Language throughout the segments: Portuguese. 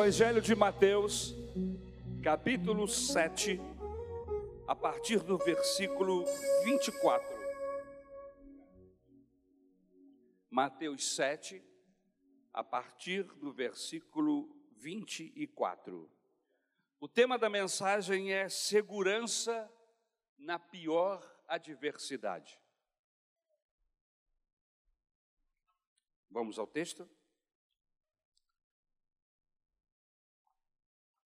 Evangelho de Mateus, capítulo 7, a partir do versículo 24. Mateus 7, a partir do versículo 24. O tema da mensagem é segurança na pior adversidade. Vamos ao texto?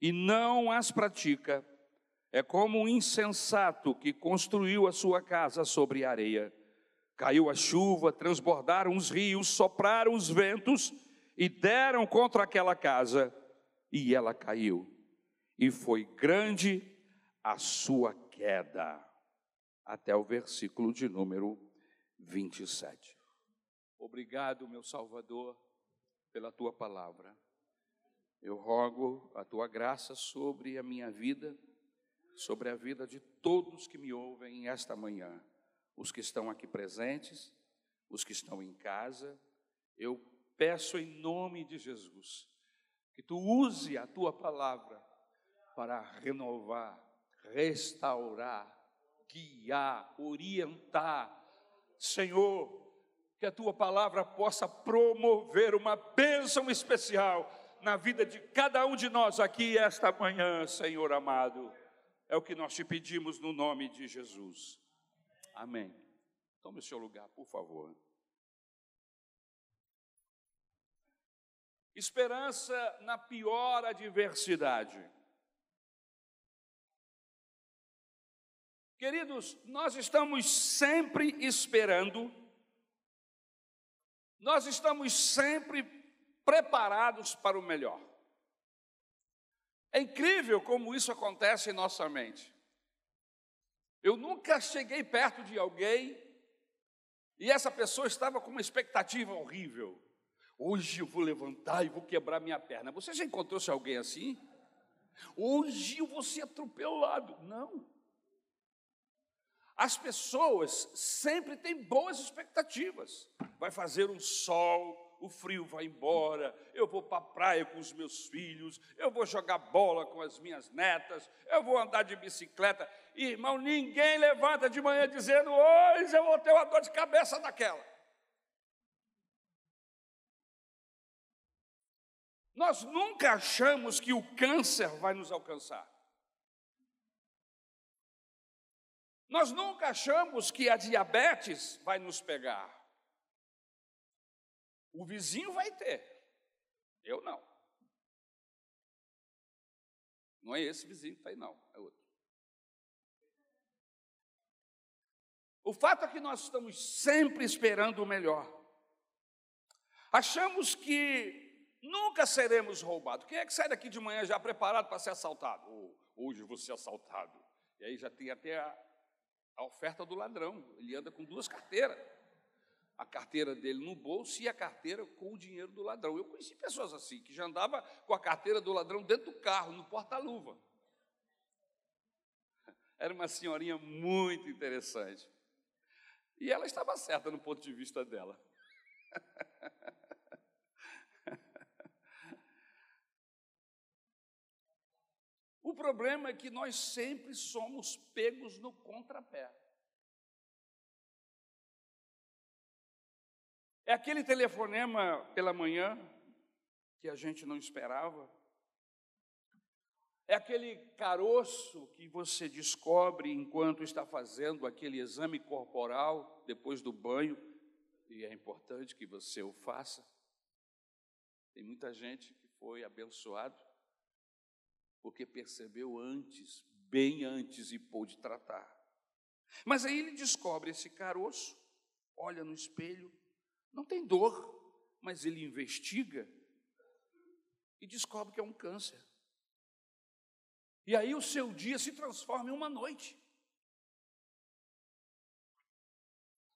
e não as pratica, é como um insensato que construiu a sua casa sobre areia. Caiu a chuva, transbordaram os rios, sopraram os ventos e deram contra aquela casa, e ela caiu. E foi grande a sua queda. Até o versículo de número 27. Obrigado, meu Salvador, pela tua palavra. Eu rogo a tua graça sobre a minha vida, sobre a vida de todos que me ouvem esta manhã, os que estão aqui presentes, os que estão em casa. Eu peço em nome de Jesus que tu use a tua palavra para renovar, restaurar, guiar, orientar. Senhor, que a tua palavra possa promover uma bênção especial na vida de cada um de nós aqui esta manhã, Senhor amado. É o que nós te pedimos no nome de Jesus. Amém. Tome o seu lugar, por favor. Esperança na pior adversidade. Queridos, nós estamos sempre esperando, nós estamos sempre preparados para o melhor. É incrível como isso acontece em nossa mente. Eu nunca cheguei perto de alguém e essa pessoa estava com uma expectativa horrível. Hoje eu vou levantar e vou quebrar minha perna. Você já encontrou-se alguém assim? Hoje eu vou ser atropelado. Não. As pessoas sempre têm boas expectativas. Vai fazer um sol, o frio vai embora, eu vou para a praia com os meus filhos, eu vou jogar bola com as minhas netas, eu vou andar de bicicleta. Irmão, ninguém levanta de manhã dizendo: hoje eu vou ter uma dor de cabeça daquela. Nós nunca achamos que o câncer vai nos alcançar. Nós nunca achamos que a diabetes vai nos pegar. O vizinho vai ter, eu não. Não é esse vizinho que está aí, não, é outro. O fato é que nós estamos sempre esperando o melhor. Achamos que nunca seremos roubados. Quem é que sai daqui de manhã já preparado para ser assaltado? Oh, hoje vou ser assaltado. E aí já tem até a, a oferta do ladrão. Ele anda com duas carteiras a carteira dele no bolso e a carteira com o dinheiro do ladrão. Eu conheci pessoas assim, que já andava com a carteira do ladrão dentro do carro, no porta-luva. Era uma senhorinha muito interessante. E ela estava certa no ponto de vista dela. O problema é que nós sempre somos pegos no contrapé. É aquele telefonema pela manhã que a gente não esperava. É aquele caroço que você descobre enquanto está fazendo aquele exame corporal depois do banho, e é importante que você o faça. Tem muita gente que foi abençoado porque percebeu antes, bem antes, e pôde tratar. Mas aí ele descobre esse caroço, olha no espelho não tem dor, mas ele investiga e descobre que é um câncer. E aí o seu dia se transforma em uma noite.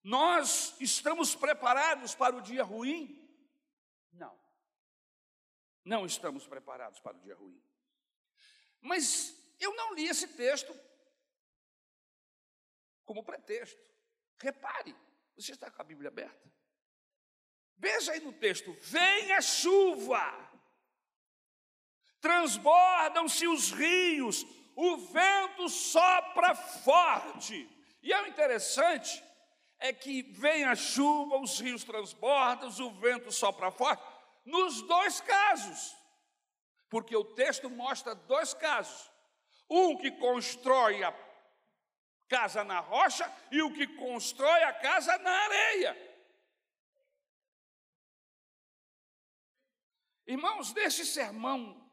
Nós estamos preparados para o dia ruim? Não. Não estamos preparados para o dia ruim. Mas eu não li esse texto como pretexto. Repare, você está com a Bíblia aberta? Veja aí no texto: vem a chuva, transbordam-se os rios, o vento sopra forte. E é o interessante é que vem a chuva, os rios transbordam, o vento sopra forte, nos dois casos. Porque o texto mostra dois casos. Um que constrói a casa na rocha e o que constrói a casa na areia. Irmãos, desse sermão,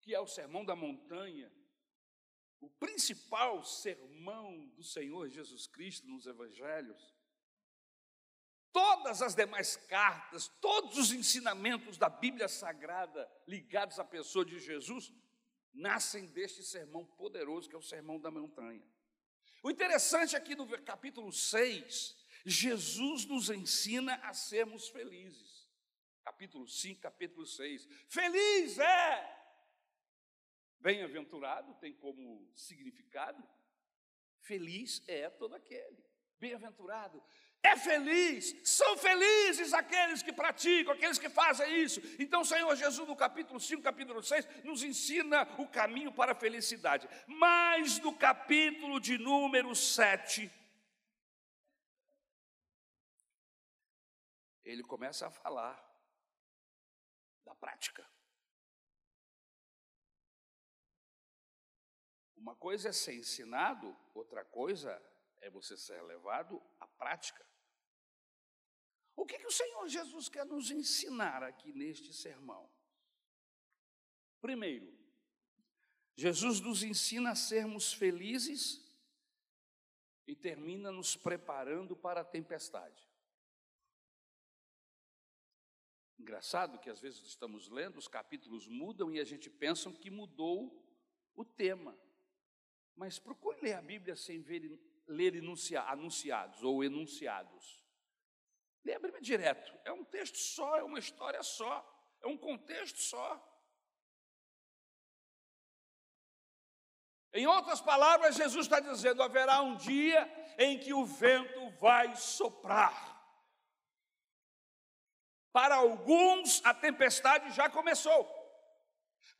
que é o sermão da montanha, o principal sermão do Senhor Jesus Cristo nos evangelhos, Todas as demais cartas, todos os ensinamentos da Bíblia Sagrada ligados à pessoa de Jesus, nascem deste sermão poderoso que é o sermão da montanha. O interessante aqui no capítulo 6, Jesus nos ensina a sermos felizes. Capítulo 5, capítulo 6. Feliz é! Bem-aventurado tem como significado. Feliz é todo aquele. Bem-aventurado é feliz, são felizes aqueles que praticam, aqueles que fazem isso. Então, Senhor Jesus, no capítulo 5, capítulo 6, nos ensina o caminho para a felicidade. Mas no capítulo de número 7, ele começa a falar prática. Uma coisa é ser ensinado, outra coisa é você ser levado à prática. O que, que o Senhor Jesus quer nos ensinar aqui neste sermão? Primeiro, Jesus nos ensina a sermos felizes e termina nos preparando para a tempestade. Engraçado que às vezes estamos lendo, os capítulos mudam e a gente pensa que mudou o tema. Mas procure ler a Bíblia sem ver ler enuncia, anunciados ou enunciados. Lê a Bíblia direto. É um texto só, é uma história só, é um contexto só. Em outras palavras, Jesus está dizendo: haverá um dia em que o vento vai soprar. Para alguns, a tempestade já começou.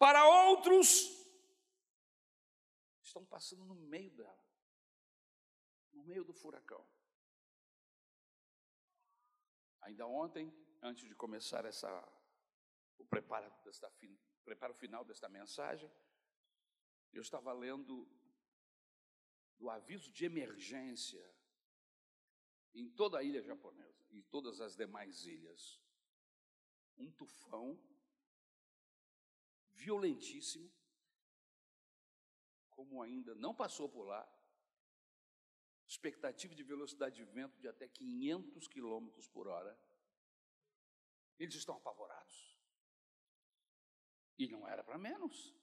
Para outros, estão passando no meio dela no meio do furacão. Ainda ontem, antes de começar essa, o preparo, desta, preparo final desta mensagem, eu estava lendo do aviso de emergência em toda a ilha japonesa e todas as demais ilhas. Um tufão violentíssimo, como ainda não passou por lá, expectativa de velocidade de vento de até 500 quilômetros por hora. Eles estão apavorados. E não era para menos.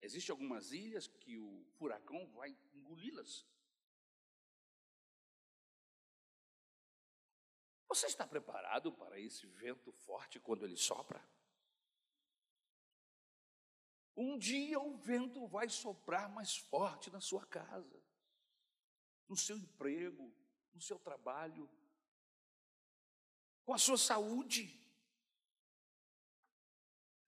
Existem algumas ilhas que o furacão vai engoli-las. Você está preparado para esse vento forte quando ele sopra? Um dia o vento vai soprar mais forte na sua casa no seu emprego, no seu trabalho, com a sua saúde.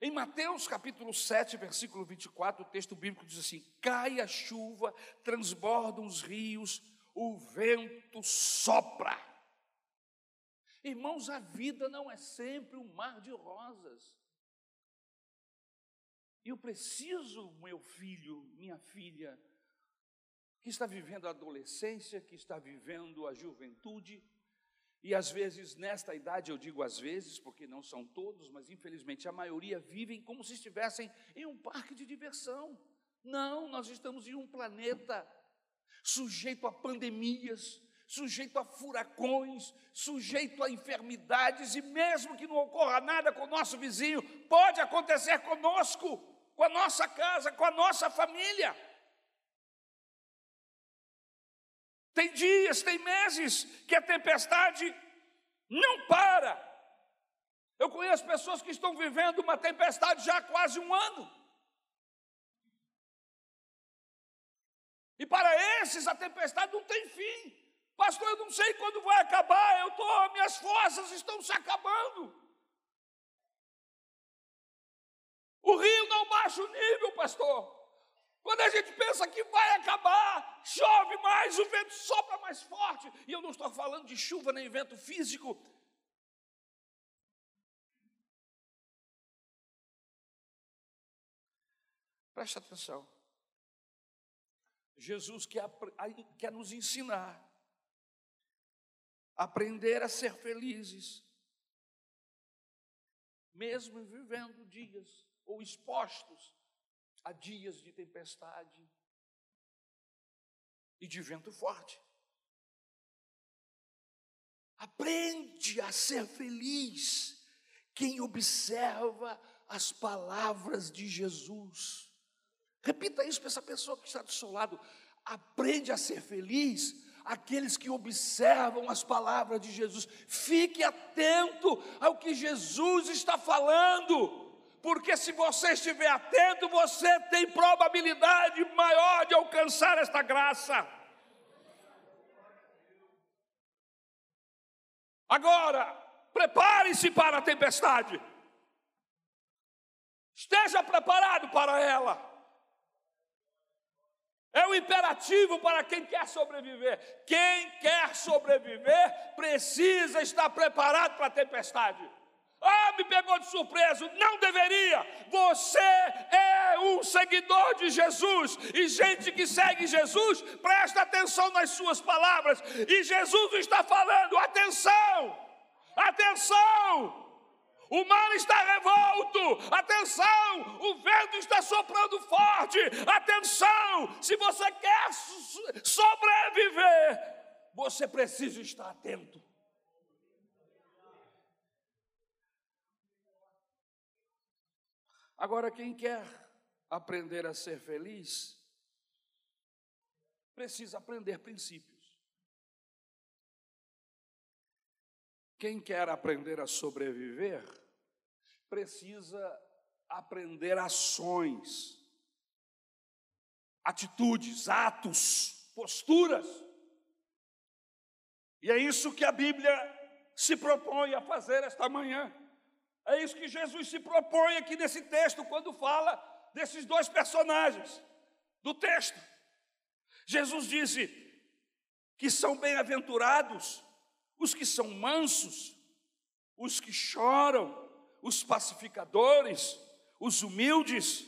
Em Mateus capítulo 7, versículo 24, o texto bíblico diz assim: Cai a chuva, transbordam os rios, o vento sopra. Irmãos, a vida não é sempre um mar de rosas. Eu preciso, meu filho, minha filha, que está vivendo a adolescência, que está vivendo a juventude, e às vezes, nesta idade, eu digo às vezes, porque não são todos, mas infelizmente a maioria vivem como se estivessem em um parque de diversão. Não, nós estamos em um planeta sujeito a pandemias, sujeito a furacões, sujeito a enfermidades, e mesmo que não ocorra nada com o nosso vizinho, pode acontecer conosco com a nossa casa, com a nossa família. Tem dias, tem meses que a tempestade não para. Eu conheço pessoas que estão vivendo uma tempestade já há quase um ano. E para esses a tempestade não tem fim. Pastor, eu não sei quando vai acabar, eu tô, minhas forças estão se acabando. O rio não baixa o nível, pastor. Quando a gente pensa que vai acabar, chove mais, o vento sopra mais forte. E eu não estou falando de chuva nem vento físico. Preste atenção. Jesus quer, quer nos ensinar aprender a ser felizes, mesmo vivendo dias ou expostos a dias de tempestade e de vento forte. Aprende a ser feliz quem observa as palavras de Jesus. Repita isso para essa pessoa que está do seu lado. Aprende a ser feliz aqueles que observam as palavras de Jesus. Fique atento ao que Jesus está falando porque se você estiver atento, você tem probabilidade maior de alcançar esta graça. Agora, prepare-se para a tempestade. Esteja preparado para ela. É um imperativo para quem quer sobreviver. Quem quer sobreviver precisa estar preparado para a tempestade. Ah, me pegou de surpresa. Não deveria. Você é um seguidor de Jesus. E gente que segue Jesus, presta atenção nas suas palavras. E Jesus está falando: atenção, atenção. O mar está revolto, atenção, o vento está soprando forte, atenção, se você quer sobreviver, você precisa estar atento. Agora, quem quer aprender a ser feliz, precisa aprender princípios. Quem quer aprender a sobreviver, precisa aprender ações, atitudes, atos, posturas. E é isso que a Bíblia se propõe a fazer esta manhã. É isso que Jesus se propõe aqui nesse texto, quando fala desses dois personagens do texto. Jesus disse que são bem-aventurados os que são mansos, os que choram, os pacificadores, os humildes.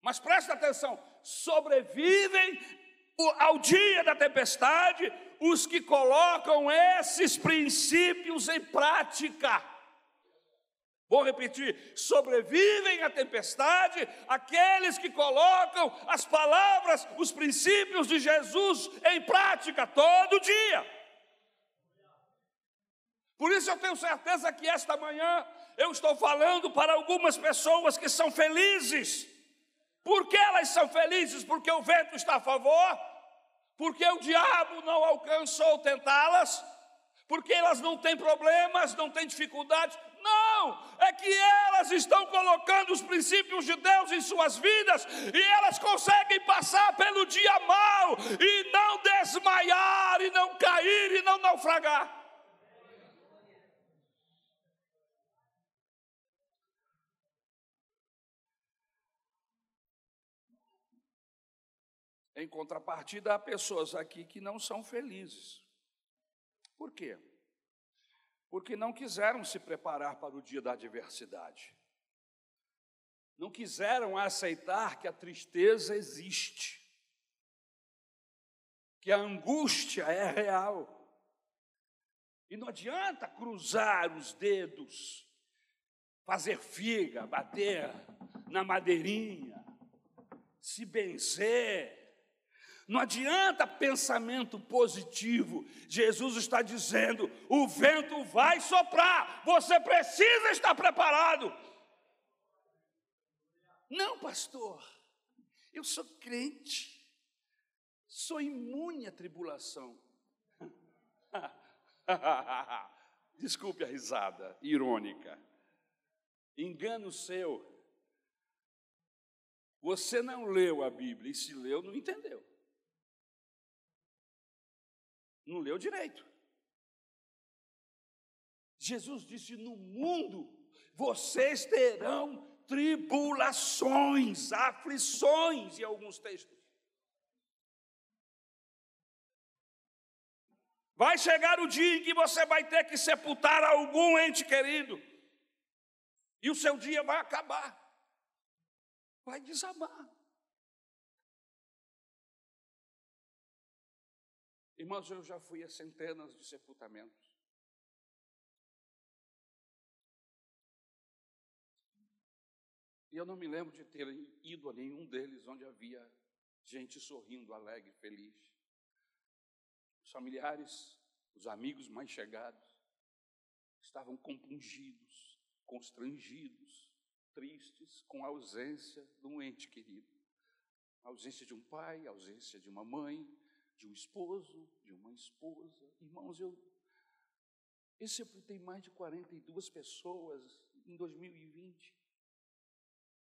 Mas presta atenção: sobrevivem ao dia da tempestade os que colocam esses princípios em prática. Vou repetir: sobrevivem à tempestade aqueles que colocam as palavras, os princípios de Jesus em prática todo dia. Por isso eu tenho certeza que esta manhã eu estou falando para algumas pessoas que são felizes. Por que elas são felizes? Porque o vento está a favor? Porque o diabo não alcançou tentá-las? Porque elas não têm problemas, não têm dificuldades? Não, é que elas estão colocando os princípios de Deus em suas vidas e elas conseguem passar pelo dia mal e não desmaiar, e não cair, e não naufragar. Em contrapartida, há pessoas aqui que não são felizes. Por quê? porque não quiseram se preparar para o dia da adversidade. Não quiseram aceitar que a tristeza existe, que a angústia é real. E não adianta cruzar os dedos, fazer figa, bater na madeirinha, se benzer, não adianta pensamento positivo. Jesus está dizendo: o vento vai soprar, você precisa estar preparado. Não, pastor, eu sou crente, sou imune à tribulação. Desculpe a risada irônica. Engano seu. Você não leu a Bíblia, e se leu, não entendeu. Não leu direito. Jesus disse: No mundo vocês terão tribulações, aflições em alguns textos. Vai chegar o dia em que você vai ter que sepultar algum ente querido, e o seu dia vai acabar, vai desabar. Irmãos, eu já fui a centenas de sepultamentos. E eu não me lembro de ter ido a nenhum deles onde havia gente sorrindo, alegre, feliz. Os familiares, os amigos mais chegados, estavam compungidos, constrangidos, tristes com a ausência de um ente querido. A ausência de um pai, a ausência de uma mãe, de um esposo, de uma esposa. Irmãos, eu, eu sepultei mais de 42 pessoas em 2020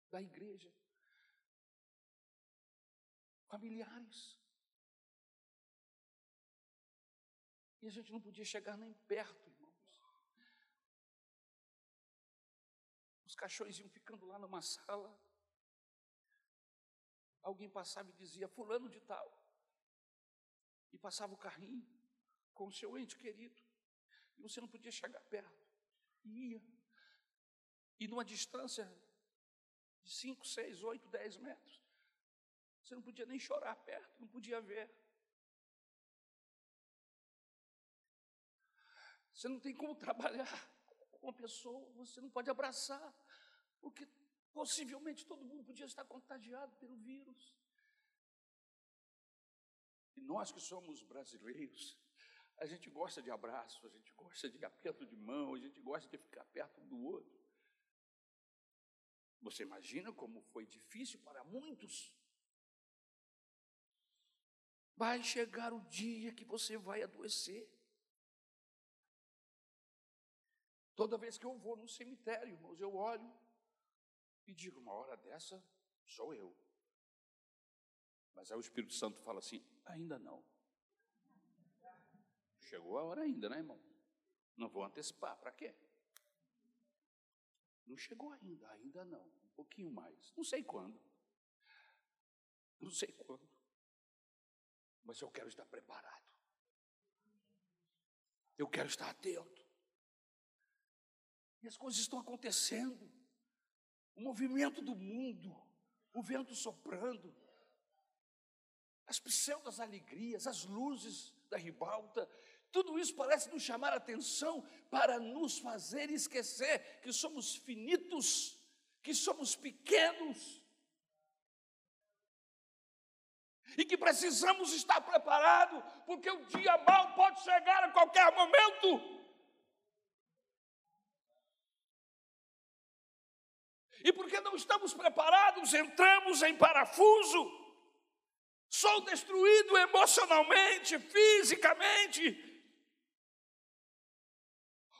da igreja. Familiares. E a gente não podia chegar nem perto, irmãos. Os cachorros iam ficando lá numa sala. Alguém passava e dizia, fulano de tal. E passava o carrinho com o seu ente querido. E você não podia chegar perto. E ia. E numa distância de 5, 6, 8, 10 metros. Você não podia nem chorar perto, não podia ver. Você não tem como trabalhar com uma pessoa, você não pode abraçar, porque possivelmente todo mundo podia estar contagiado pelo vírus. E nós que somos brasileiros, a gente gosta de abraço, a gente gosta de aperto de mão, a gente gosta de ficar perto do outro. Você imagina como foi difícil para muitos? Vai chegar o dia que você vai adoecer. Toda vez que eu vou no cemitério, irmãos, eu olho e digo: uma hora dessa sou eu. Mas aí o Espírito Santo fala assim: ainda não. Chegou a hora ainda, né, irmão? Não vou antecipar, para quê? Não chegou ainda, ainda não. Um pouquinho mais. Não sei quando. Não sei quando. Mas eu quero estar preparado. Eu quero estar atento. E as coisas estão acontecendo. O movimento do mundo, o vento soprando, as pseudas alegrias, as luzes da ribalta, tudo isso parece nos chamar a atenção para nos fazer esquecer que somos finitos, que somos pequenos e que precisamos estar preparados, porque o dia mal pode chegar a qualquer momento. E porque não estamos preparados, entramos em parafuso, sou destruído emocionalmente, fisicamente,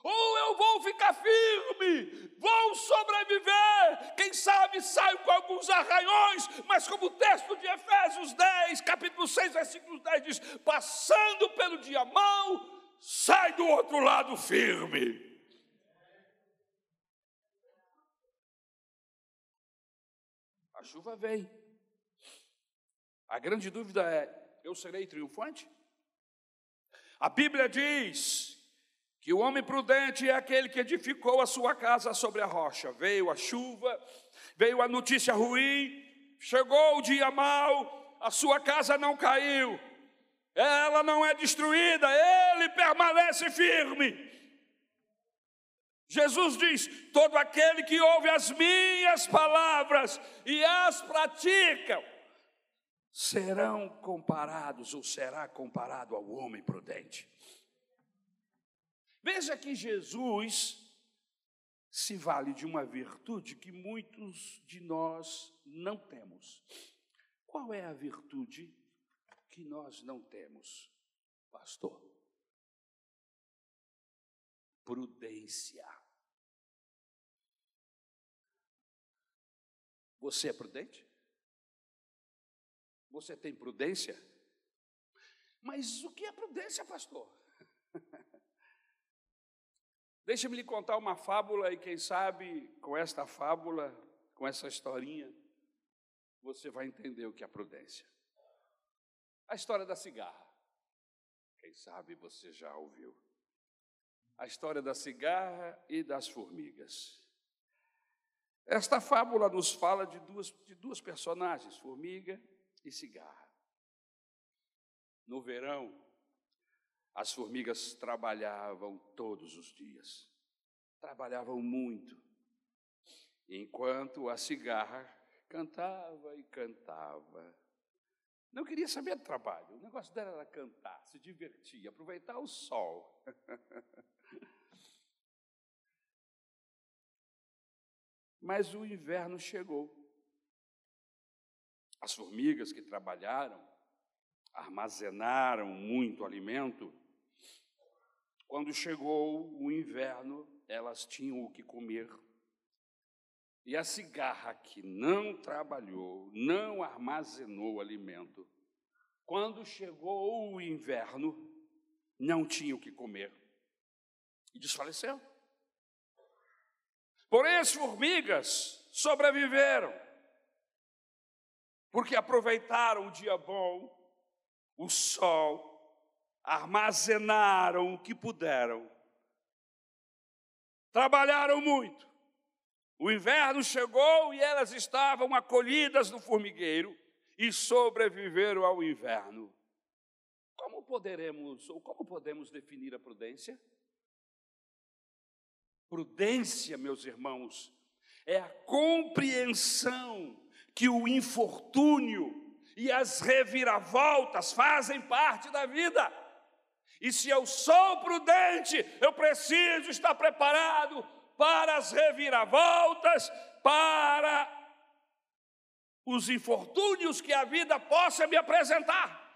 ou eu vou ficar firme, vou sobreviver. Quem sabe saio com alguns arranhões, mas como o texto de Efésios 10, capítulo 6, versículo 10 diz: passando pelo dia mau, sai do outro lado firme. A chuva vem. A grande dúvida é: eu serei triunfante? A Bíblia diz que o homem prudente é aquele que edificou a sua casa sobre a rocha. Veio a chuva, veio a notícia ruim, chegou o dia mau, a sua casa não caiu, ela não é destruída, ele permanece firme. Jesus diz: todo aquele que ouve as minhas palavras e as pratica, serão comparados ou será comparado ao homem prudente. Veja que Jesus se vale de uma virtude que muitos de nós não temos. Qual é a virtude que nós não temos, pastor? Prudência. Você é prudente? Você tem prudência? Mas o que é prudência, pastor? Deixa-me lhe contar uma fábula, e quem sabe com esta fábula, com essa historinha, você vai entender o que é prudência. A história da cigarra. Quem sabe você já ouviu. A história da cigarra e das formigas. Esta fábula nos fala de duas, de duas personagens, formiga e cigarra. No verão, as formigas trabalhavam todos os dias, trabalhavam muito, enquanto a cigarra cantava e cantava. Não queria saber do trabalho, o negócio dela era cantar, se divertir, aproveitar o sol. Mas o inverno chegou. As formigas que trabalharam armazenaram muito alimento. Quando chegou o inverno, elas tinham o que comer. E a cigarra que não trabalhou, não armazenou alimento, quando chegou o inverno, não tinha o que comer e desfaleceu. Porém, as formigas sobreviveram, porque aproveitaram o dia bom, o sol, armazenaram o que puderam, trabalharam muito. O inverno chegou e elas estavam acolhidas no formigueiro e sobreviveram ao inverno. Como poderemos ou como podemos definir a prudência? Prudência, meus irmãos, é a compreensão que o infortúnio e as reviravoltas fazem parte da vida. E se eu sou prudente, eu preciso estar preparado para as reviravoltas, para os infortúnios que a vida possa me apresentar.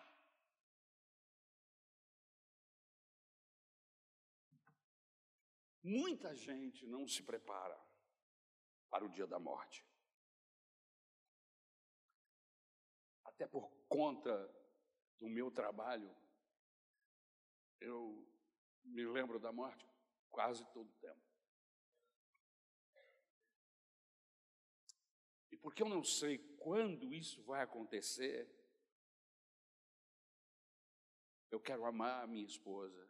Muita gente não se prepara para o dia da morte. Até por conta do meu trabalho, eu me lembro da morte quase todo o tempo. E porque eu não sei quando isso vai acontecer, eu quero amar a minha esposa,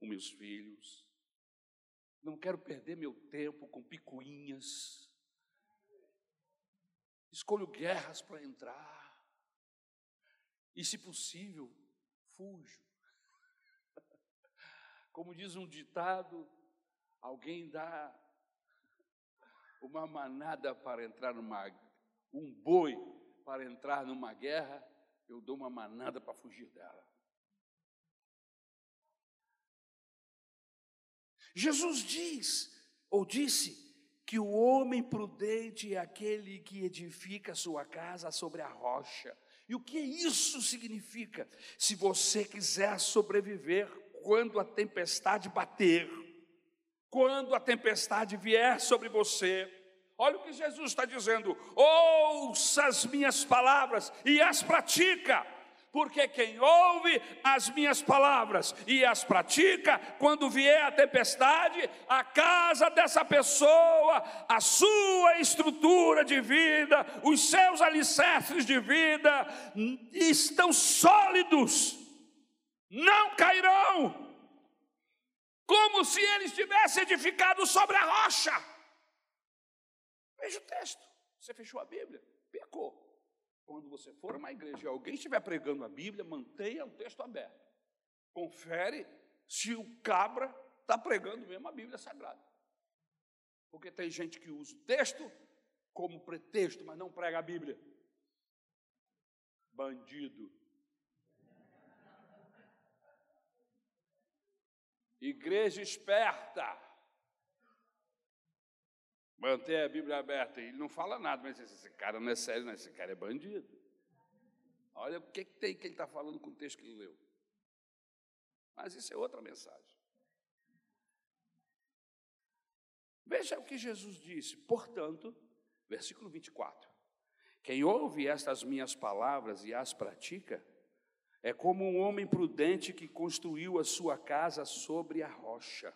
os meus filhos, não quero perder meu tempo com picuinhas. Escolho guerras para entrar. E, se possível, fujo. Como diz um ditado, alguém dá uma manada para entrar numa um boi para entrar numa guerra, eu dou uma manada para fugir dela. Jesus diz, ou disse, que o homem prudente é aquele que edifica sua casa sobre a rocha. E o que isso significa? Se você quiser sobreviver quando a tempestade bater, quando a tempestade vier sobre você, olha o que Jesus está dizendo: ouça as minhas palavras e as pratica porque quem ouve as minhas palavras e as pratica, quando vier a tempestade, a casa dessa pessoa, a sua estrutura de vida, os seus alicerces de vida estão sólidos, não cairão, como se ele estivesse edificado sobre a rocha. Veja o texto, você fechou a Bíblia, pecou. Quando você for a uma igreja e alguém estiver pregando a Bíblia, mantenha o texto aberto. Confere se o cabra está pregando mesmo a Bíblia Sagrada. Porque tem gente que usa o texto como pretexto, mas não prega a Bíblia. Bandido. Igreja esperta. Manter a Bíblia aberta. Ele não fala nada, mas esse cara não é sério, não. Esse cara é bandido. Olha o que, que tem que ele está falando com o texto que ele leu. Mas isso é outra mensagem. Veja o que Jesus disse. Portanto, versículo 24: Quem ouve estas minhas palavras e as pratica, é como um homem prudente que construiu a sua casa sobre a rocha.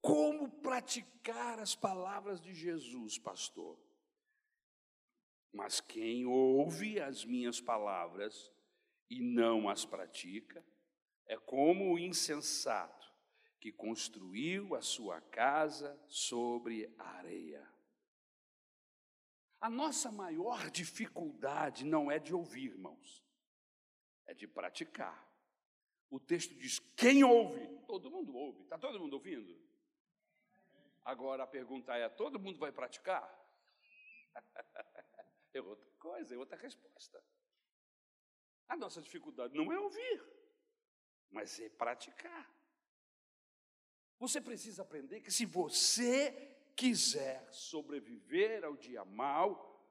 Como praticar as palavras de Jesus, pastor? Mas quem ouve as minhas palavras e não as pratica, é como o insensato que construiu a sua casa sobre areia. A nossa maior dificuldade não é de ouvir, irmãos, é de praticar. O texto diz: quem ouve? Todo mundo ouve. Está todo mundo ouvindo? Agora a pergunta é: todo mundo vai praticar? é outra coisa, é outra resposta. A nossa dificuldade não é ouvir, mas é praticar. Você precisa aprender que se você quiser sobreviver ao dia mau,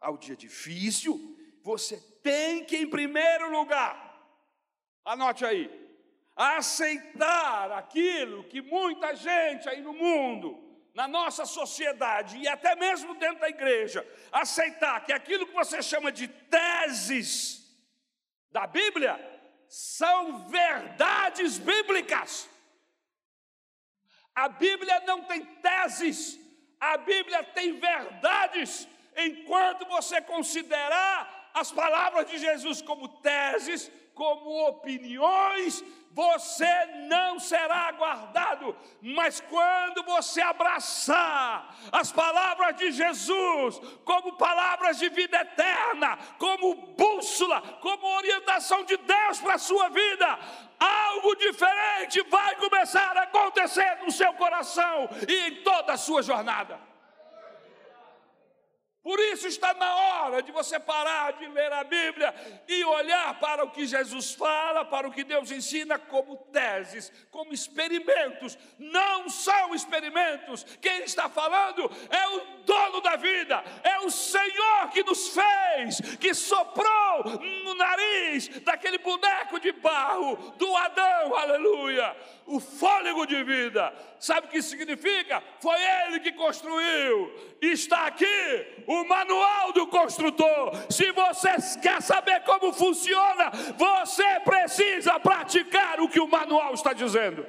ao dia difícil, você tem que, em primeiro lugar, anote aí, aceitar aquilo que muita gente aí no mundo, na nossa sociedade e até mesmo dentro da igreja, aceitar que aquilo que você chama de teses da Bíblia são verdades bíblicas. A Bíblia não tem teses, a Bíblia tem verdades. Enquanto você considerar as palavras de Jesus como teses, como opiniões, você não será guardado. Mas quando você abraçar as palavras de Jesus como palavras de vida eterna, como bússola, como orientação de Deus para a sua vida, algo diferente vai começar a acontecer no seu coração e em toda a sua jornada. Por isso está na hora de você parar de ler a Bíblia e olhar para o que Jesus fala, para o que Deus ensina como teses, como experimentos. Não são experimentos. Quem está falando é o dono da vida, é o Senhor que nos fez, que soprou no nariz daquele boneco de barro do Adão, aleluia, o fôlego de vida. Sabe o que significa? Foi ele que construiu. Está aqui o manual do construtor. Se você quer saber como funciona, você precisa praticar o que o manual está dizendo.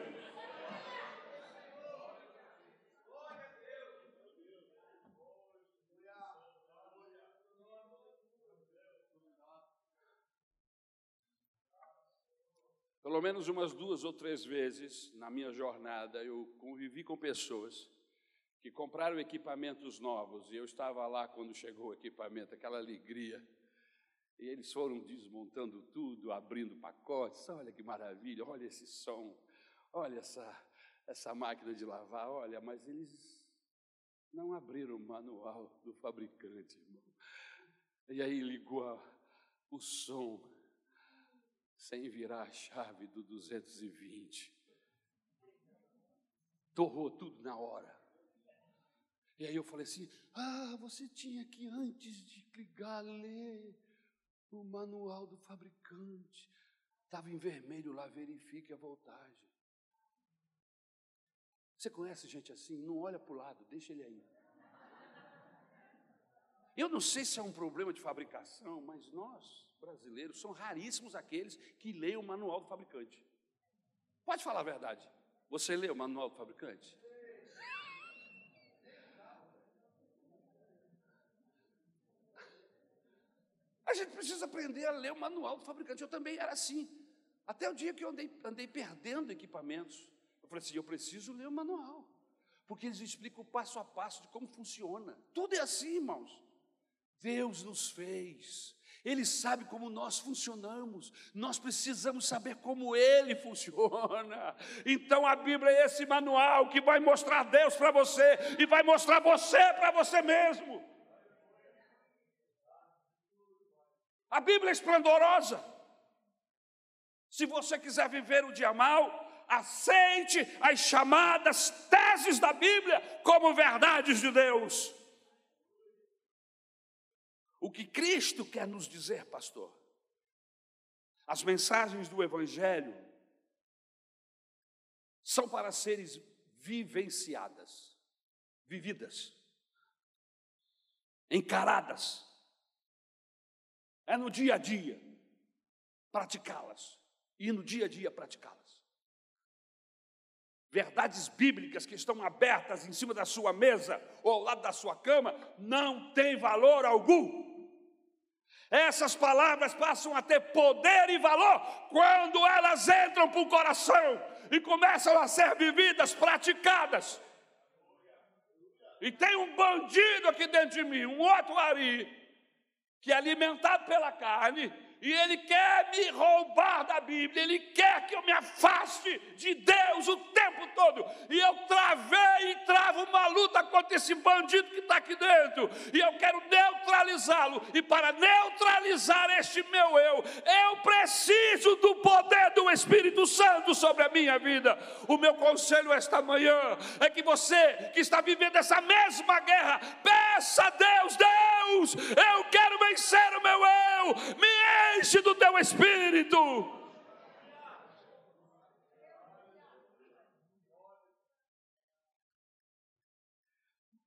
Pelo menos umas duas ou três vezes na minha jornada eu convivi com pessoas que compraram equipamentos novos, e eu estava lá quando chegou o equipamento, aquela alegria. E eles foram desmontando tudo, abrindo pacotes. Olha que maravilha, olha esse som, olha essa, essa máquina de lavar, olha, mas eles não abriram o manual do fabricante, irmão. E aí ligou a, o som sem virar a chave do 220. Torrou tudo na hora. E aí eu falei assim: ah, você tinha que antes de ligar, ler o manual do fabricante. Estava em vermelho lá, verifique a voltagem. Você conhece gente assim? Não olha para o lado, deixa ele aí. Eu não sei se é um problema de fabricação, mas nós, brasileiros, são raríssimos aqueles que leem o manual do fabricante. Pode falar a verdade. Você lê o manual do fabricante? A gente precisa aprender a ler o manual do fabricante. Eu também era assim. Até o dia que eu andei, andei perdendo equipamentos. Eu falei assim: eu preciso ler o manual. Porque eles explicam o passo a passo de como funciona. Tudo é assim, irmãos. Deus nos fez. Ele sabe como nós funcionamos, nós precisamos saber como Ele funciona. Então a Bíblia é esse manual que vai mostrar Deus para você e vai mostrar você para você mesmo. A Bíblia é esplendorosa. Se você quiser viver o dia mal, aceite as chamadas teses da Bíblia como verdades de Deus. O que Cristo quer nos dizer, pastor? As mensagens do Evangelho são para seres vivenciadas, vividas, encaradas. É no dia a dia praticá-las e no dia a dia praticá-las. Verdades bíblicas que estão abertas em cima da sua mesa ou ao lado da sua cama não têm valor algum. Essas palavras passam a ter poder e valor quando elas entram para o coração e começam a ser vividas, praticadas. E tem um bandido aqui dentro de mim, um outro ali, que alimentado pela carne, e ele quer me roubar da Bíblia, ele quer que eu me afaste de Deus o tempo todo. E eu travei e travo uma luta contra esse bandido que está aqui dentro, e eu quero neutralizá-lo. E para neutralizar este meu eu, eu preciso do poder do Espírito Santo sobre a minha vida. O meu conselho esta manhã é que você que está vivendo essa mesma guerra, peça a Deus, Deus, eu quero vencer o meu eu, me enche do teu espírito.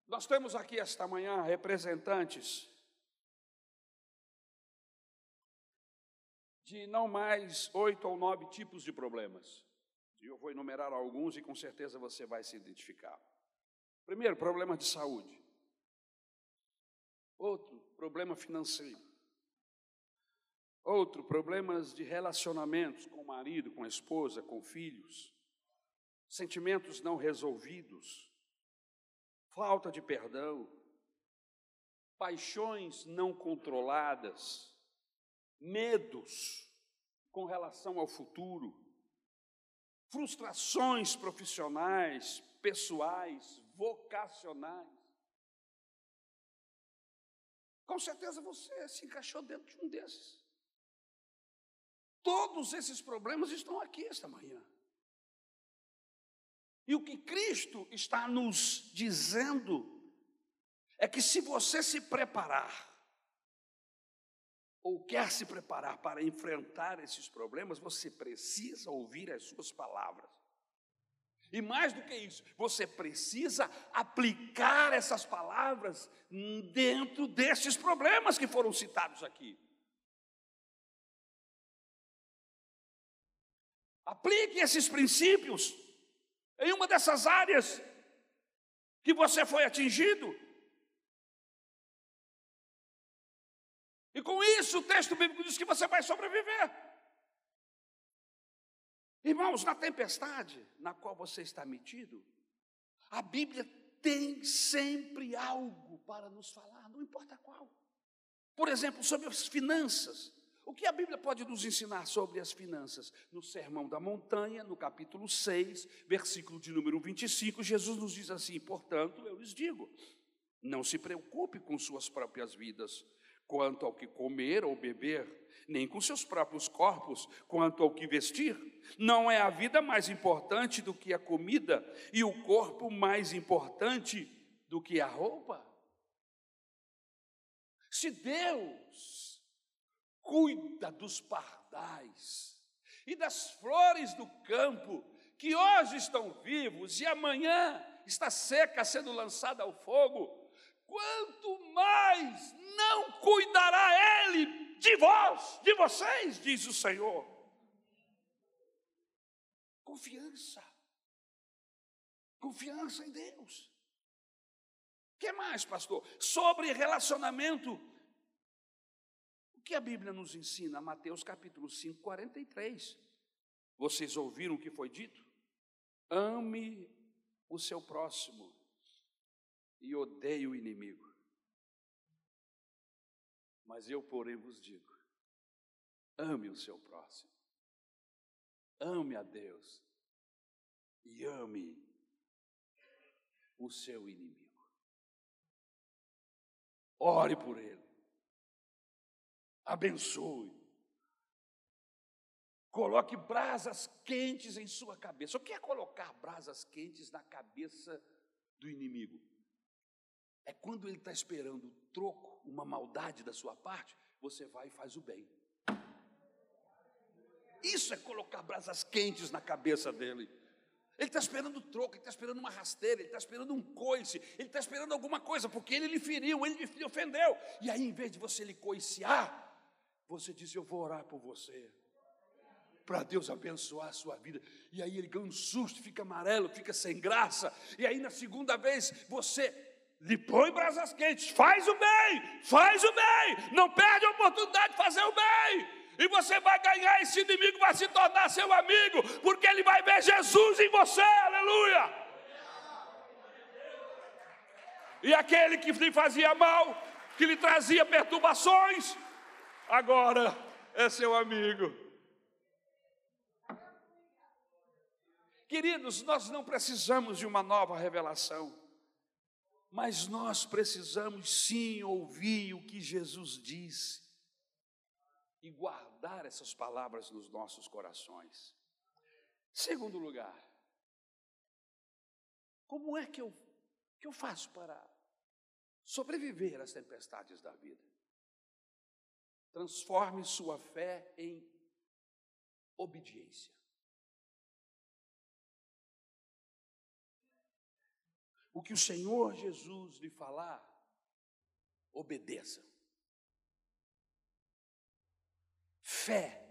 Nós temos aqui esta manhã representantes de não mais oito ou nove tipos de problemas. E eu vou enumerar alguns e com certeza você vai se identificar. Primeiro, problema de saúde. Outro, problema financeiro. Outro, problemas de relacionamentos com o marido, com a esposa, com filhos. Sentimentos não resolvidos. Falta de perdão. Paixões não controladas. Medos com relação ao futuro. Frustrações profissionais, pessoais, vocacionais. Com certeza você se encaixou dentro de um desses. Todos esses problemas estão aqui esta manhã. E o que Cristo está nos dizendo é que se você se preparar, ou quer se preparar para enfrentar esses problemas, você precisa ouvir as suas palavras. E mais do que isso, você precisa aplicar essas palavras dentro desses problemas que foram citados aqui. Aplique esses princípios em uma dessas áreas que você foi atingido. E com isso o texto bíblico diz que você vai sobreviver. Irmãos, na tempestade na qual você está metido, a Bíblia tem sempre algo para nos falar, não importa qual. Por exemplo, sobre as finanças. O que a Bíblia pode nos ensinar sobre as finanças? No Sermão da Montanha, no capítulo 6, versículo de número 25, Jesus nos diz assim: Portanto, eu lhes digo, não se preocupe com suas próprias vidas, quanto ao que comer ou beber, nem com seus próprios corpos, quanto ao que vestir. Não é a vida mais importante do que a comida, e o corpo mais importante do que a roupa? Se Deus cuida dos pardais e das flores do campo, que hoje estão vivos e amanhã está seca sendo lançada ao fogo, quanto mais não cuidará Ele de vós, de vocês, diz o Senhor. Confiança, confiança em Deus. O que mais, pastor? Sobre relacionamento o que a Bíblia nos ensina? Mateus capítulo 5, 43. Vocês ouviram o que foi dito? Ame o seu próximo e odeie o inimigo. Mas eu, porém, vos digo: ame o seu próximo, ame a Deus e ame o seu inimigo. Ore por ele abençoe. Coloque brasas quentes em sua cabeça. O que é colocar brasas quentes na cabeça do inimigo? É quando ele está esperando o troco, uma maldade da sua parte, você vai e faz o bem. Isso é colocar brasas quentes na cabeça dele. Ele está esperando troco, ele está esperando uma rasteira, ele está esperando um coice, ele está esperando alguma coisa, porque ele lhe feriu, ele lhe ofendeu. E aí, em vez de você lhe coicear, você diz: Eu vou orar por você, para Deus abençoar a sua vida. E aí ele ganha um susto, fica amarelo, fica sem graça. E aí, na segunda vez, você lhe põe brasas quentes, faz o bem, faz o bem, não perde a oportunidade de fazer o bem e você vai ganhar, esse inimigo vai se tornar seu amigo, porque ele vai ver Jesus em você, aleluia. E aquele que lhe fazia mal, que lhe trazia perturbações, agora é seu amigo. Queridos, nós não precisamos de uma nova revelação, mas nós precisamos sim ouvir o que Jesus disse e guardar essas palavras nos nossos corações. Segundo lugar, como é que eu, que eu faço para sobreviver às tempestades da vida? Transforme sua fé em obediência. O que o Senhor Jesus lhe falar, obedeça. Fé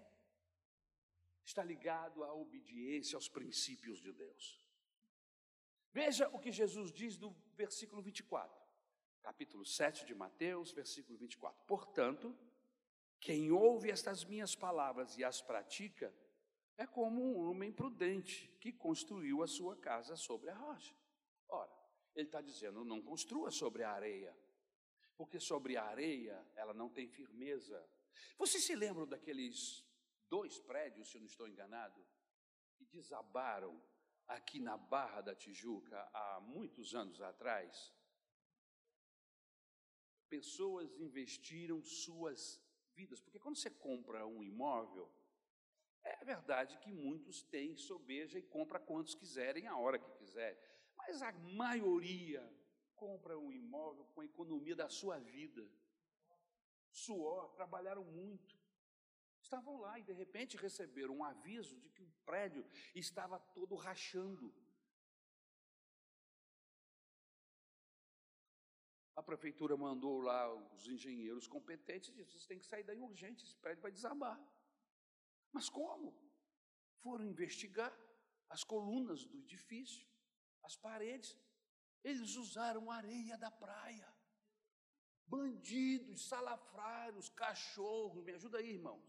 está ligado à obediência aos princípios de Deus. Veja o que Jesus diz no versículo 24, capítulo 7 de Mateus, versículo 24. Portanto, quem ouve estas minhas palavras e as pratica, é como um homem prudente que construiu a sua casa sobre a rocha. Ora, ele está dizendo: não construa sobre a areia, porque sobre a areia ela não tem firmeza, vocês se lembram daqueles dois prédios, se eu não estou enganado, que desabaram aqui na Barra da Tijuca há muitos anos atrás? Pessoas investiram suas vidas, porque quando você compra um imóvel, é verdade que muitos têm sobeja e compra quantos quiserem, a hora que quiserem, mas a maioria compra um imóvel com a economia da sua vida suor, trabalharam muito. Estavam lá e de repente receberam um aviso de que o prédio estava todo rachando. Prefeitura mandou lá os engenheiros competentes e disse: vocês têm que sair daí urgente, esse prédio vai desabar. Mas como? Foram investigar as colunas do edifício, as paredes. Eles usaram areia da praia bandidos, salafrários, cachorros. Me ajuda aí, irmãos.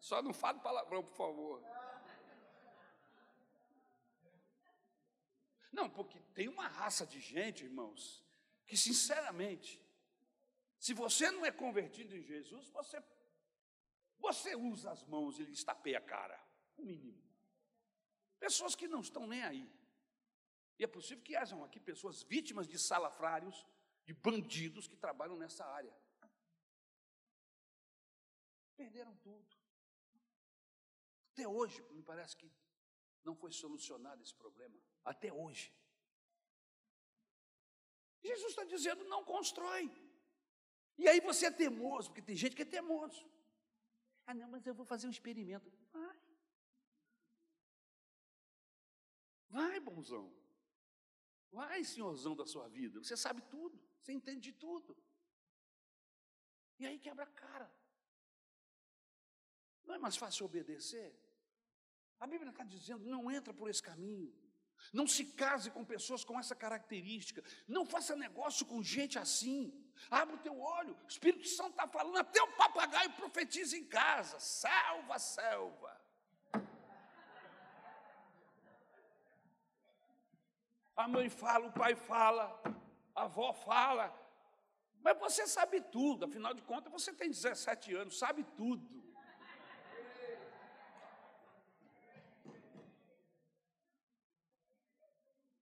Só não fale palavrão, por favor. Não, porque tem uma raça de gente, irmãos, que sinceramente, se você não é convertido em Jesus, você você usa as mãos e lhe estapeia a cara, o mínimo. Pessoas que não estão nem aí. E é possível que hajam aqui pessoas vítimas de salafrários, de bandidos que trabalham nessa área. Perderam tudo. Até hoje, me parece que não foi solucionado esse problema. Até hoje. Jesus está dizendo: não constrói. E aí você é teimoso, porque tem gente que é teimoso. Ah, não, mas eu vou fazer um experimento. Vai. Vai, bonzão. Vai, senhorzão da sua vida, você sabe tudo, você entende de tudo. E aí quebra a cara. Não é mais fácil obedecer? A Bíblia está dizendo: não entra por esse caminho. Não se case com pessoas com essa característica. Não faça negócio com gente assim. Abre o teu olho. O Espírito Santo está falando. Até o papagaio profetiza em casa. Selva, selva. A mãe fala, o pai fala, a avó fala. Mas você sabe tudo, afinal de contas, você tem 17 anos, sabe tudo.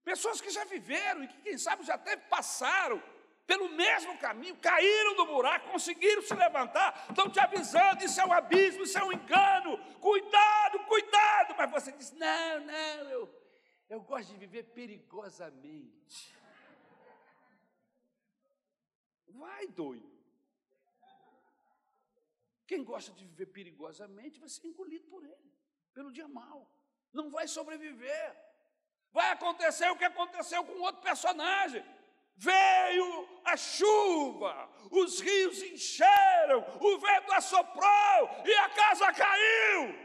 Pessoas que já viveram e que, quem sabe, já até passaram pelo mesmo caminho, caíram do buraco, conseguiram se levantar, estão te avisando, isso é um abismo, isso é um engano, cuidado, cuidado, mas você diz, não, não, eu, eu gosto de viver perigosamente. Vai, doido. Quem gosta de viver perigosamente vai ser engolido por ele, pelo dia mal. Não vai sobreviver. Vai acontecer o que aconteceu com outro personagem. Veio a chuva, os rios encheram, o vento assoprou e a casa caiu.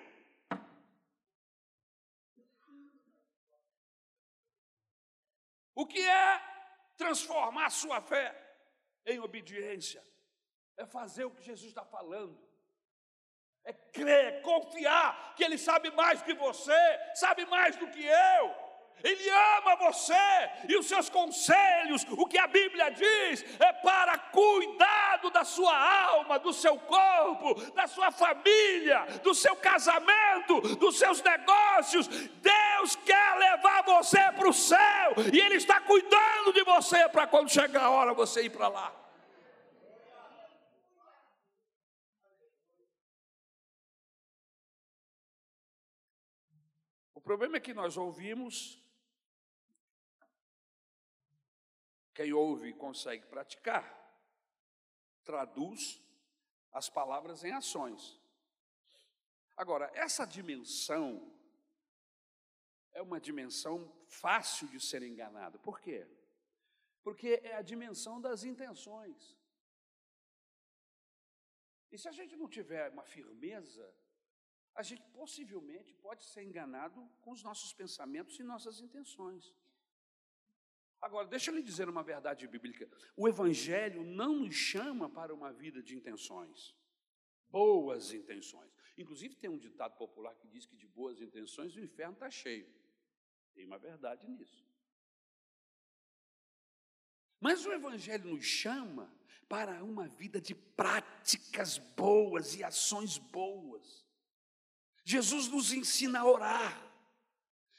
O que é transformar sua fé em obediência? É fazer o que Jesus está falando. É crer, confiar que Ele sabe mais que você, sabe mais do que eu. Ele ama você e os seus conselhos, o que a Bíblia diz, é para cuidado da sua alma, do seu corpo, da sua família, do seu casamento, dos seus negócios. Deus quer levar você para o céu e Ele está cuidando de você para quando chegar a hora você ir para lá. O problema é que nós ouvimos Quem ouve consegue praticar, traduz as palavras em ações. Agora, essa dimensão é uma dimensão fácil de ser enganado. Por quê? Porque é a dimensão das intenções. E se a gente não tiver uma firmeza, a gente possivelmente pode ser enganado com os nossos pensamentos e nossas intenções. Agora, deixa eu lhe dizer uma verdade bíblica: o Evangelho não nos chama para uma vida de intenções, boas intenções. Inclusive, tem um ditado popular que diz que de boas intenções o inferno está cheio. Tem uma verdade nisso. Mas o Evangelho nos chama para uma vida de práticas boas e ações boas. Jesus nos ensina a orar,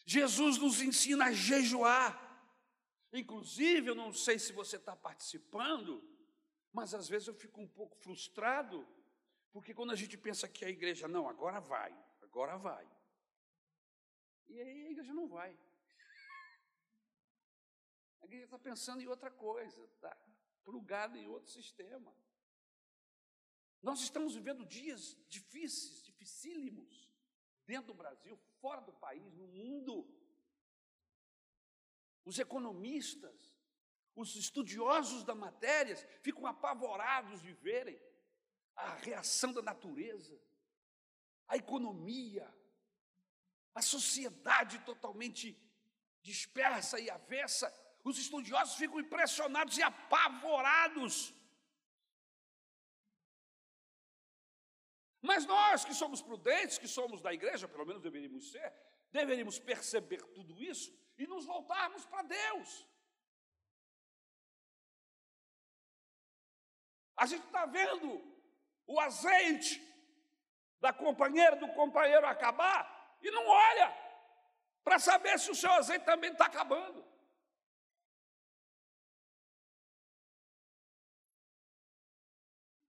Jesus nos ensina a jejuar. Inclusive, eu não sei se você está participando, mas às vezes eu fico um pouco frustrado, porque quando a gente pensa que a igreja, não, agora vai, agora vai. E aí a igreja não vai. A igreja está pensando em outra coisa, está plugada em outro sistema. Nós estamos vivendo dias difíceis, dificílimos, dentro do Brasil, fora do país, no mundo. Os economistas, os estudiosos da matéria ficam apavorados de verem a reação da natureza, a economia, a sociedade totalmente dispersa e avessa. Os estudiosos ficam impressionados e apavorados. Mas nós que somos prudentes, que somos da igreja, pelo menos deveríamos ser, deveríamos perceber tudo isso e nos voltarmos para Deus. A gente está vendo o azeite da companheira, do companheiro acabar e não olha para saber se o seu azeite também está acabando.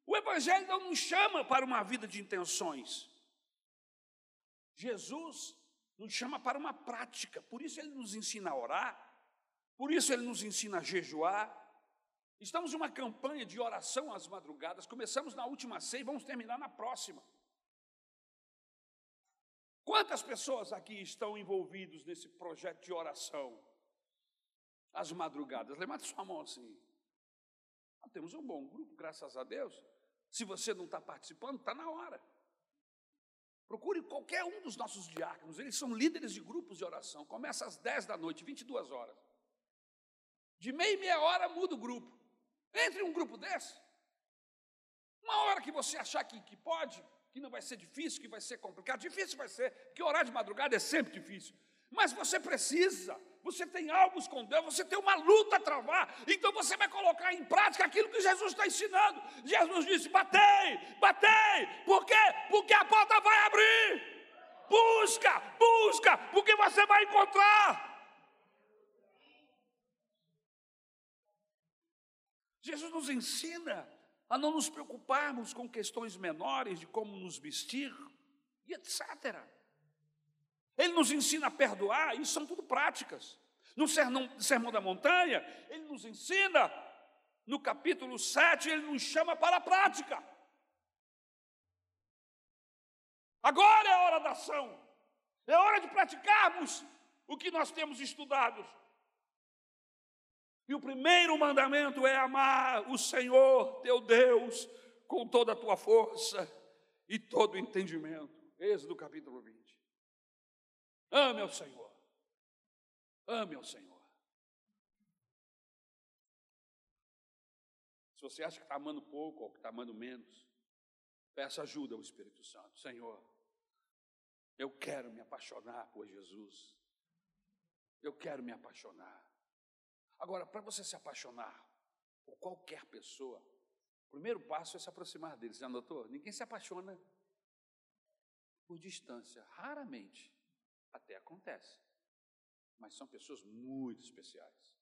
O Evangelho não nos chama para uma vida de intenções. Jesus nos chama para uma prática, por isso ele nos ensina a orar, por isso ele nos ensina a jejuar. Estamos em uma campanha de oração às madrugadas, começamos na última ceia e vamos terminar na próxima. Quantas pessoas aqui estão envolvidos nesse projeto de oração às madrugadas? Levante sua mão assim. Ah, temos um bom grupo, graças a Deus. Se você não está participando, está na hora. Procure qualquer um dos nossos diáconos, eles são líderes de grupos de oração. Começa às 10 da noite, 22 horas. De meia e meia hora muda o grupo. Entre um grupo desse. Uma hora que você achar que, que pode, que não vai ser difícil, que vai ser complicado. Difícil vai ser, porque orar de madrugada é sempre difícil. Mas você precisa, você tem algo com Deus, você tem uma luta a travar, então você vai colocar em prática aquilo que Jesus está ensinando. Jesus disse: batei, batei, por quê? Porque a porta vai abrir. Busca, busca, porque você vai encontrar. Jesus nos ensina a não nos preocuparmos com questões menores de como nos vestir e etc. Ele nos ensina a perdoar, isso são tudo práticas. No sermão, da montanha, ele nos ensina, no capítulo 7, ele nos chama para a prática. Agora é a hora da ação, é hora de praticarmos o que nós temos estudado. E o primeiro mandamento é amar o Senhor, teu Deus, com toda a tua força e todo o entendimento. Êxodo capítulo 20. Ame ao Senhor. Ame ao Senhor. Se você acha que está amando pouco ou que está amando menos, peça ajuda ao Espírito Santo. Senhor, eu quero me apaixonar por Jesus. Eu quero me apaixonar. Agora, para você se apaixonar por qualquer pessoa, o primeiro passo é se aproximar deles. Já notou? Ninguém se apaixona por distância. Raramente. Até acontece. Mas são pessoas muito especiais.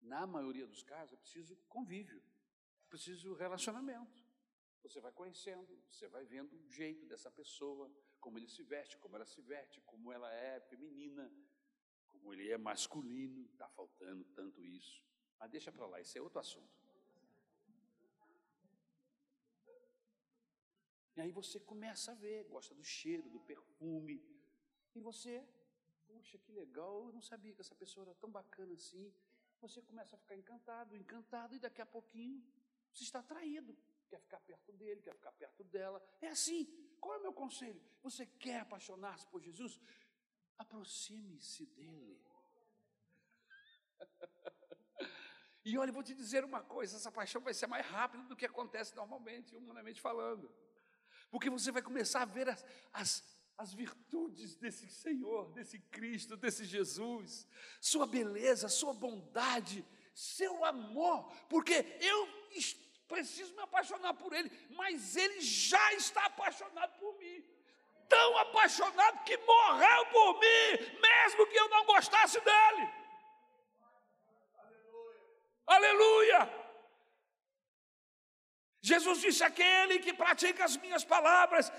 Na maioria dos casos, é preciso convívio, é preciso relacionamento. Você vai conhecendo, você vai vendo o jeito dessa pessoa, como ele se veste, como ela se veste, como ela é feminina, como ele é masculino, está faltando tanto isso. Mas deixa para lá, esse é outro assunto. E aí você começa a ver, gosta do cheiro, do perfume, e você, puxa, que legal, eu não sabia que essa pessoa era tão bacana assim. Você começa a ficar encantado, encantado, e daqui a pouquinho você está atraído, quer ficar perto dele, quer ficar perto dela. É assim. Qual é o meu conselho? Você quer apaixonar-se por Jesus? Aproxime-se dele. E olha, vou te dizer uma coisa: essa paixão vai ser mais rápida do que acontece normalmente, humanamente falando. Porque você vai começar a ver as, as, as virtudes desse Senhor, desse Cristo, desse Jesus, sua beleza, sua bondade, seu amor, porque eu preciso me apaixonar por Ele, mas Ele já está apaixonado por mim tão apaixonado que morreu por mim, mesmo que eu não gostasse dele. Aleluia! Aleluia. Jesus disse: aquele que pratica as minhas palavras,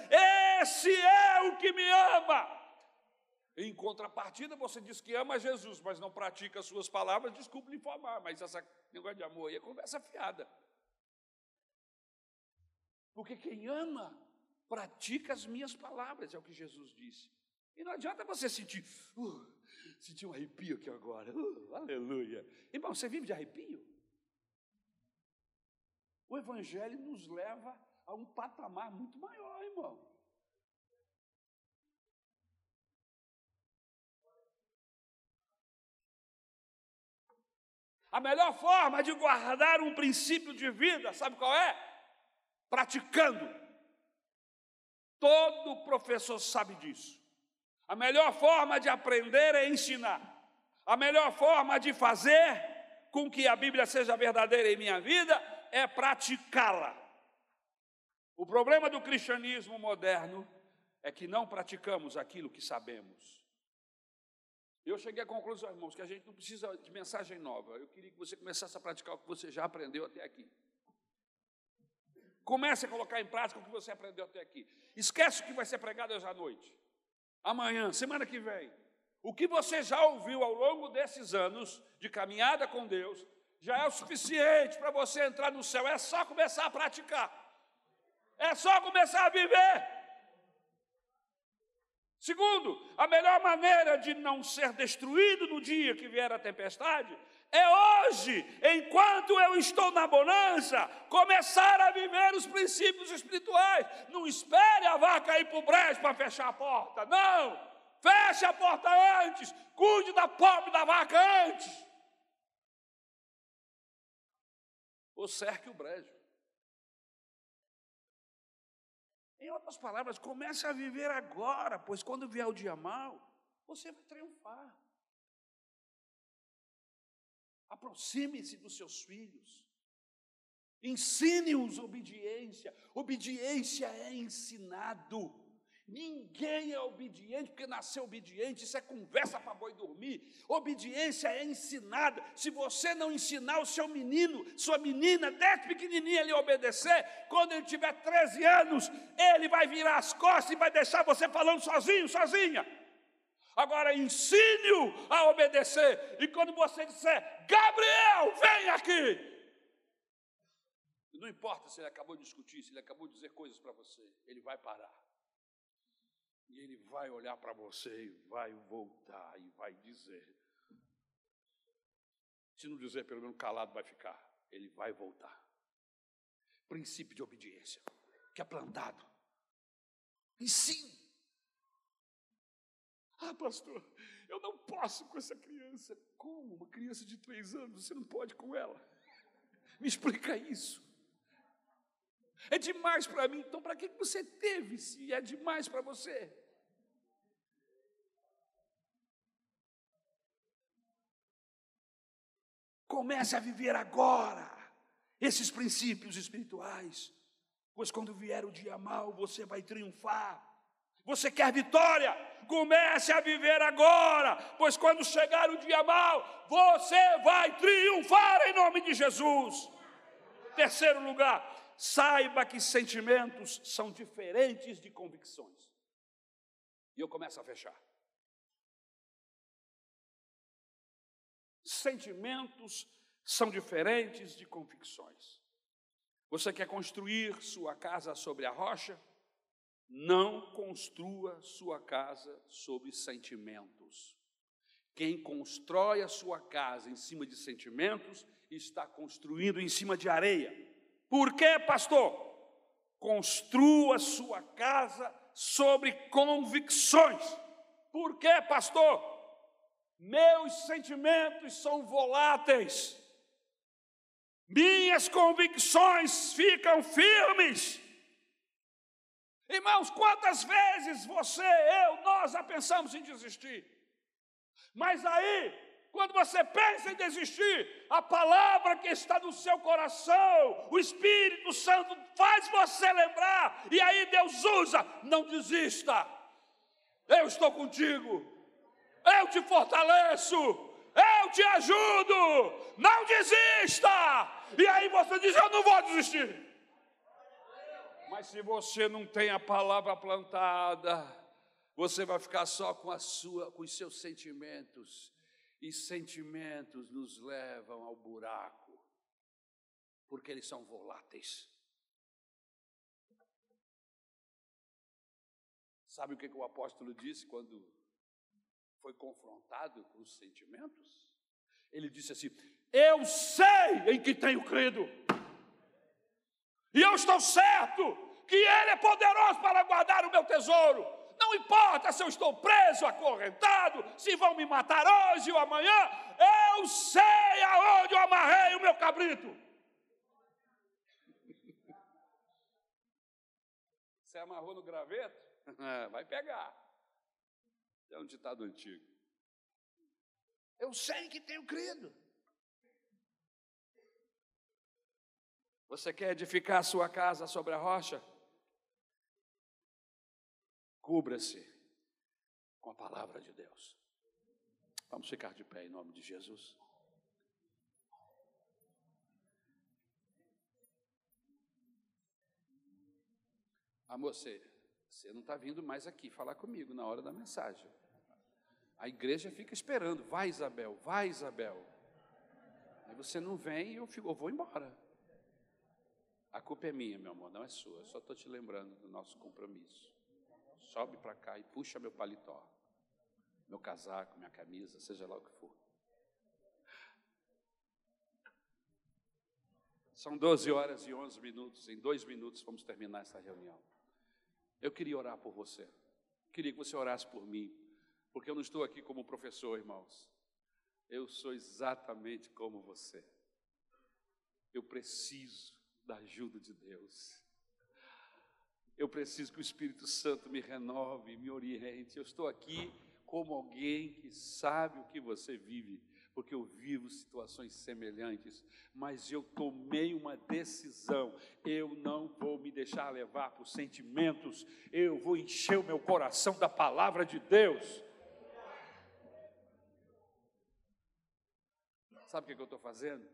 esse é o que me ama. Em contrapartida, você diz que ama Jesus, mas não pratica as suas palavras, desculpe lhe informar, mas essa negócio de amor aí é conversa fiada. Porque quem ama pratica as minhas palavras, é o que Jesus disse. E não adianta você sentir, uh, sentir um arrepio aqui agora, uh, aleluia. Irmão, você vive de arrepio? O Evangelho nos leva a um patamar muito maior, irmão. A melhor forma de guardar um princípio de vida, sabe qual é? Praticando. Todo professor sabe disso. A melhor forma de aprender é ensinar. A melhor forma de fazer com que a Bíblia seja verdadeira em minha vida é praticá-la. O problema do cristianismo moderno é que não praticamos aquilo que sabemos. Eu cheguei à conclusão, irmãos, que a gente não precisa de mensagem nova. Eu queria que você começasse a praticar o que você já aprendeu até aqui. Comece a colocar em prática o que você aprendeu até aqui. Esquece o que vai ser pregado hoje à noite. Amanhã, semana que vem. O que você já ouviu ao longo desses anos de caminhada com Deus já é o suficiente para você entrar no céu. É só começar a praticar. É só começar a viver. Segundo, a melhor maneira de não ser destruído no dia que vier a tempestade é hoje, enquanto eu estou na bonança, começar a viver os princípios espirituais. Não espere a vaca ir para o brejo para fechar a porta. Não! Feche a porta antes. Cuide da pobre da vaca antes. Ou cerque o brejo. Em outras palavras, comece a viver agora, pois quando vier o dia mau, você vai triunfar. Aproxime-se dos seus filhos. Ensine-os obediência. Obediência é ensinado. Ninguém é obediente porque nasceu obediente, isso é conversa para boi dormir. Obediência é ensinada. Se você não ensinar o seu menino, sua menina, desde pequenininha ele obedecer, quando ele tiver 13 anos, ele vai virar as costas e vai deixar você falando sozinho, sozinha. Agora ensine-o a obedecer. E quando você disser, Gabriel, vem aqui. Não importa se ele acabou de discutir, se ele acabou de dizer coisas para você, ele vai parar. E ele vai olhar para você e vai voltar e vai dizer. Se não dizer, pelo menos calado vai ficar. Ele vai voltar. Princípio de obediência, que é plantado. Ensine. Ah, pastor, eu não posso com essa criança. Como? Uma criança de três anos, você não pode com ela. Me explica isso. É demais para mim, então para que você teve se é demais para você? Comece a viver agora esses princípios espirituais, pois quando vier o dia mal, você vai triunfar. Você quer vitória? Comece a viver agora, pois quando chegar o dia mal, você vai triunfar em nome de Jesus. Terceiro lugar, saiba que sentimentos são diferentes de convicções. E eu começo a fechar. Sentimentos são diferentes de convicções. Você quer construir sua casa sobre a rocha? Não construa sua casa sobre sentimentos. Quem constrói a sua casa em cima de sentimentos está construindo em cima de areia. Por quê, pastor? Construa sua casa sobre convicções. Por quê, pastor? Meus sentimentos são voláteis. Minhas convicções ficam firmes. Irmãos, quantas vezes você, eu, nós já pensamos em desistir? Mas aí quando você pensa em desistir, a palavra que está no seu coração, o Espírito Santo faz você lembrar, e aí Deus usa: não desista, eu estou contigo, eu te fortaleço, eu te ajudo, não desista. E aí você diz: eu não vou desistir. Mas se você não tem a palavra plantada, você vai ficar só com a sua, com os seus sentimentos e sentimentos nos levam ao buraco, porque eles são voláteis. Sabe o que, o apóstolo disse quando foi confrontado com os sentimentos? Ele disse assim: Eu sei em que tenho crido, e eu estou certo que Ele é poderoso para guardar o meu tesouro. Não importa se eu estou preso, acorrentado, se vão me matar hoje ou amanhã, eu sei aonde eu amarrei o meu cabrito. Você amarrou no graveto? Vai pegar. É um ditado antigo. Eu sei que tenho crido. Você quer edificar a sua casa sobre a rocha? Cubra-se com a palavra de Deus. Vamos ficar de pé em nome de Jesus. Amor, você, você não está vindo mais aqui falar comigo na hora da mensagem. A igreja fica esperando. Vai, Isabel, vai, Isabel. Aí você não vem e eu, eu vou embora. A culpa é minha, meu amor, não é sua. Eu só estou te lembrando do nosso compromisso sobe para cá e puxa meu paletó, meu casaco, minha camisa, seja lá o que for. São 12 horas e 11 minutos, em dois minutos vamos terminar essa reunião. Eu queria orar por você, queria que você orasse por mim, porque eu não estou aqui como professor, irmãos. Eu sou exatamente como você. Eu preciso da ajuda de Deus. Eu preciso que o Espírito Santo me renove, me oriente. Eu estou aqui como alguém que sabe o que você vive, porque eu vivo situações semelhantes, mas eu tomei uma decisão. Eu não vou me deixar levar por sentimentos, eu vou encher o meu coração da palavra de Deus. Sabe o que, eu estou fazendo?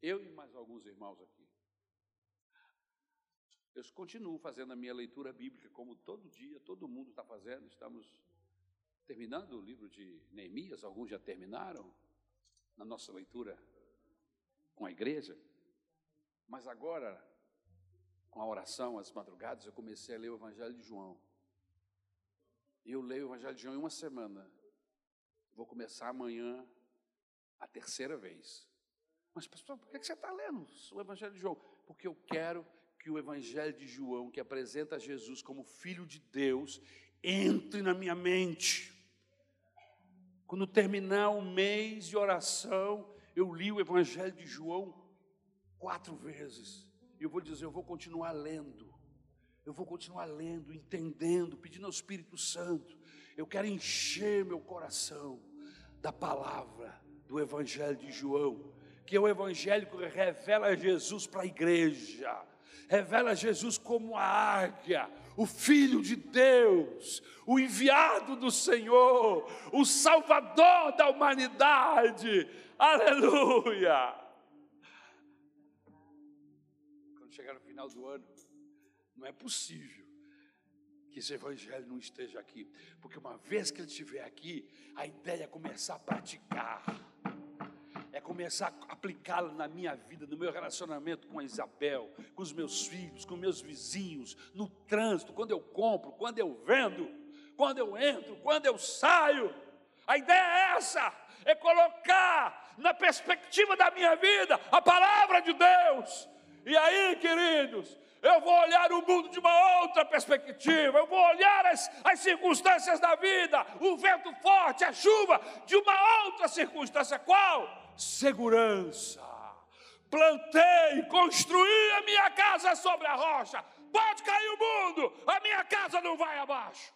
Eu e mais alguns irmãos aqui. Eu continuo fazendo a minha leitura bíblica, como todo dia, todo mundo está fazendo. Estamos terminando o livro de Neemias, alguns já terminaram na nossa leitura com a igreja. Mas agora, com a oração, as madrugadas, eu comecei a ler o Evangelho de João. Eu leio o Evangelho de João em uma semana. Vou começar amanhã a terceira vez. Mas, pastor, por que você está lendo o Evangelho de João? Porque eu quero que o Evangelho de João, que apresenta Jesus como Filho de Deus, entre na minha mente. Quando terminar o mês de oração, eu li o Evangelho de João quatro vezes. E eu vou dizer, eu vou continuar lendo. Eu vou continuar lendo, entendendo, pedindo ao Espírito Santo. Eu quero encher meu coração da palavra do Evangelho de João, que é o Evangelho que revela Jesus para a igreja, revela Jesus como a águia, o Filho de Deus, o enviado do Senhor, o Salvador da humanidade. Aleluia! Quando chegar no final do ano, não é possível que esse evangelho não esteja aqui, porque uma vez que ele estiver aqui, a ideia é começar a praticar é começar a aplicá-lo na minha vida, no meu relacionamento com a Isabel, com os meus filhos, com meus vizinhos, no trânsito, quando eu compro, quando eu vendo, quando eu entro, quando eu saio. A ideia é essa: é colocar na perspectiva da minha vida a palavra de Deus. E aí, queridos, eu vou olhar o mundo de uma outra perspectiva, eu vou olhar as, as circunstâncias da vida, o vento forte, a chuva, de uma outra circunstância. Qual? Segurança. Plantei, construí a minha casa sobre a rocha. Pode cair o mundo, a minha casa não vai abaixo.